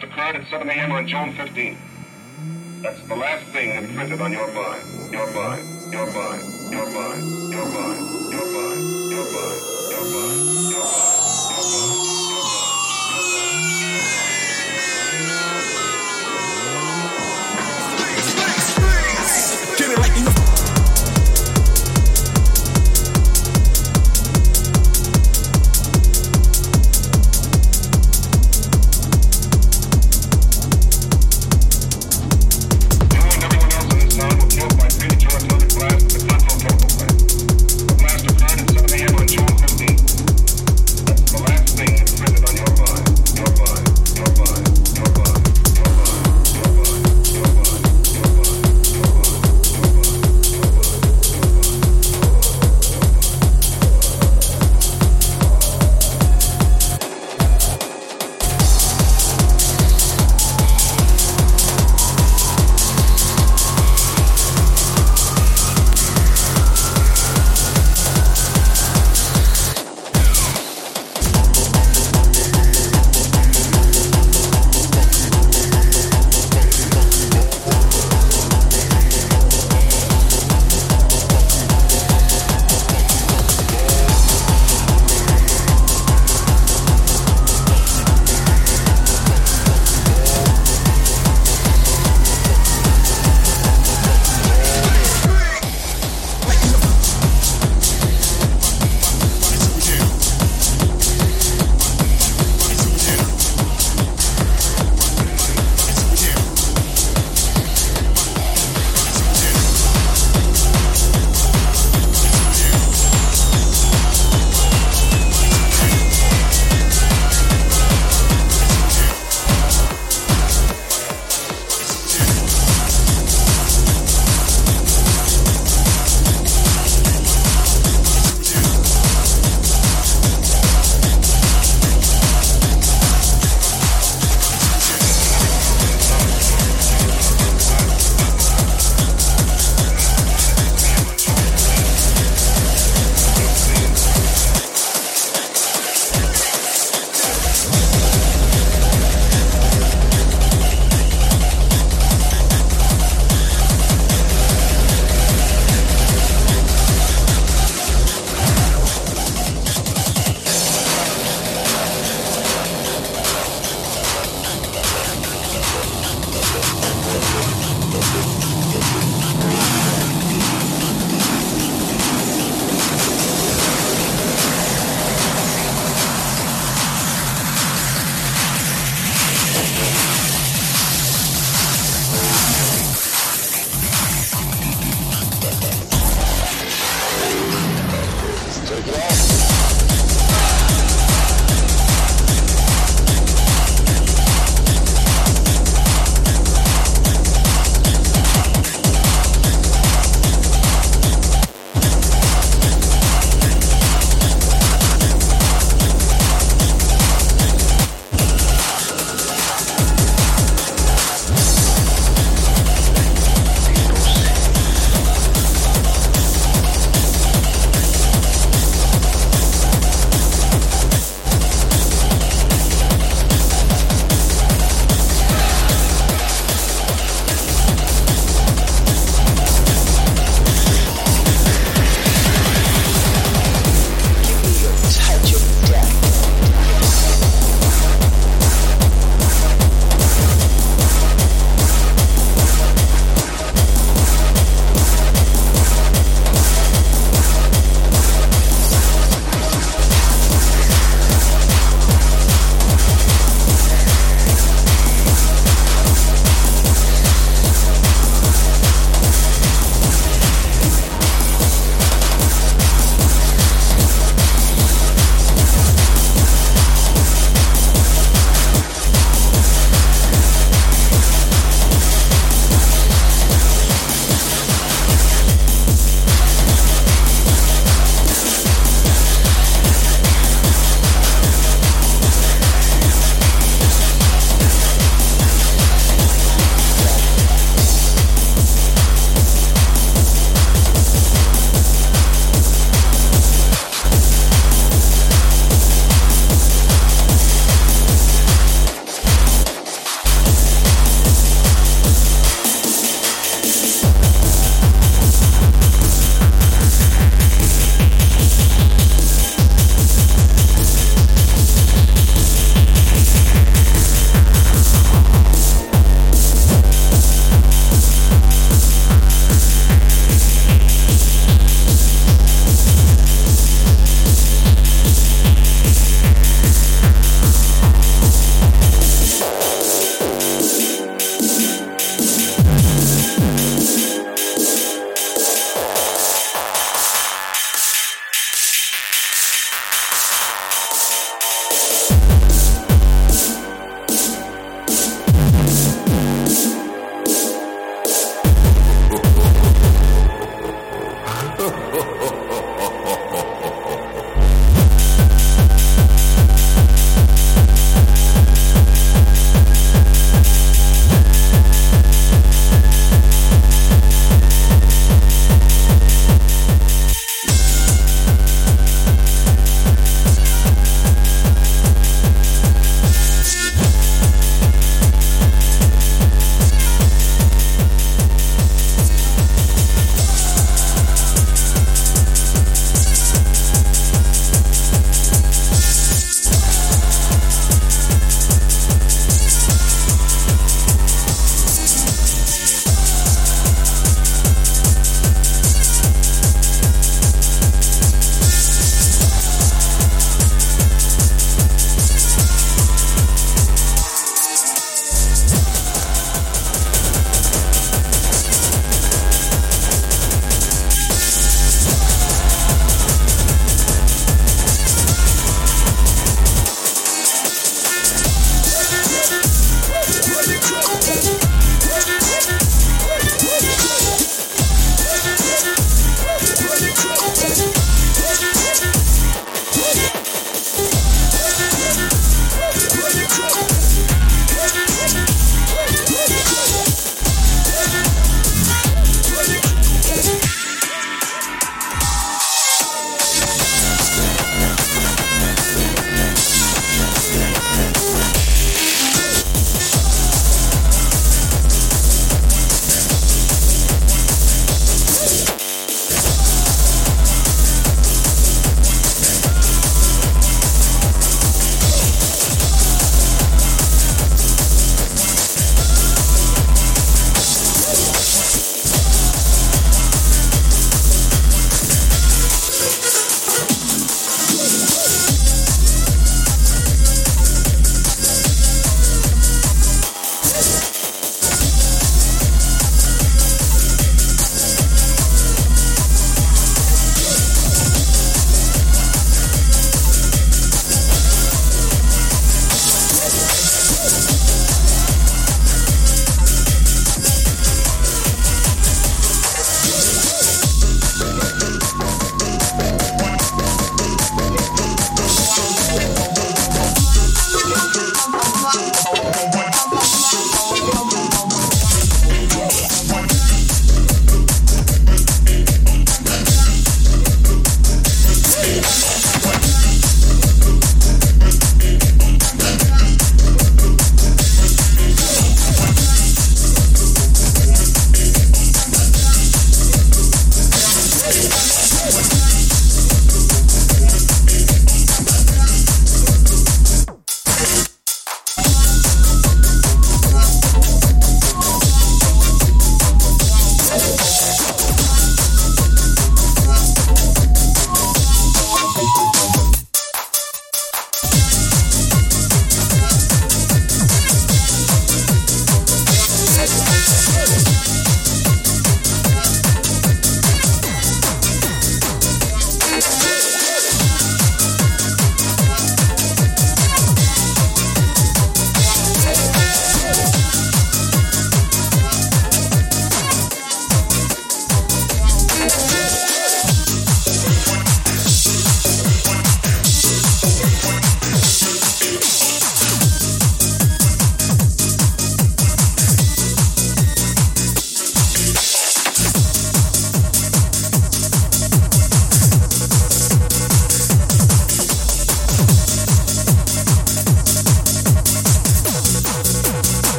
last occurred at 7 a.m. on June 15th. That's the last thing imprinted on your mind, your mind, your mind, your mind, your mind, your mind, your mind, your mind, your mind, your mind.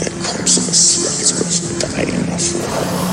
that comes in the slightest is worth I for.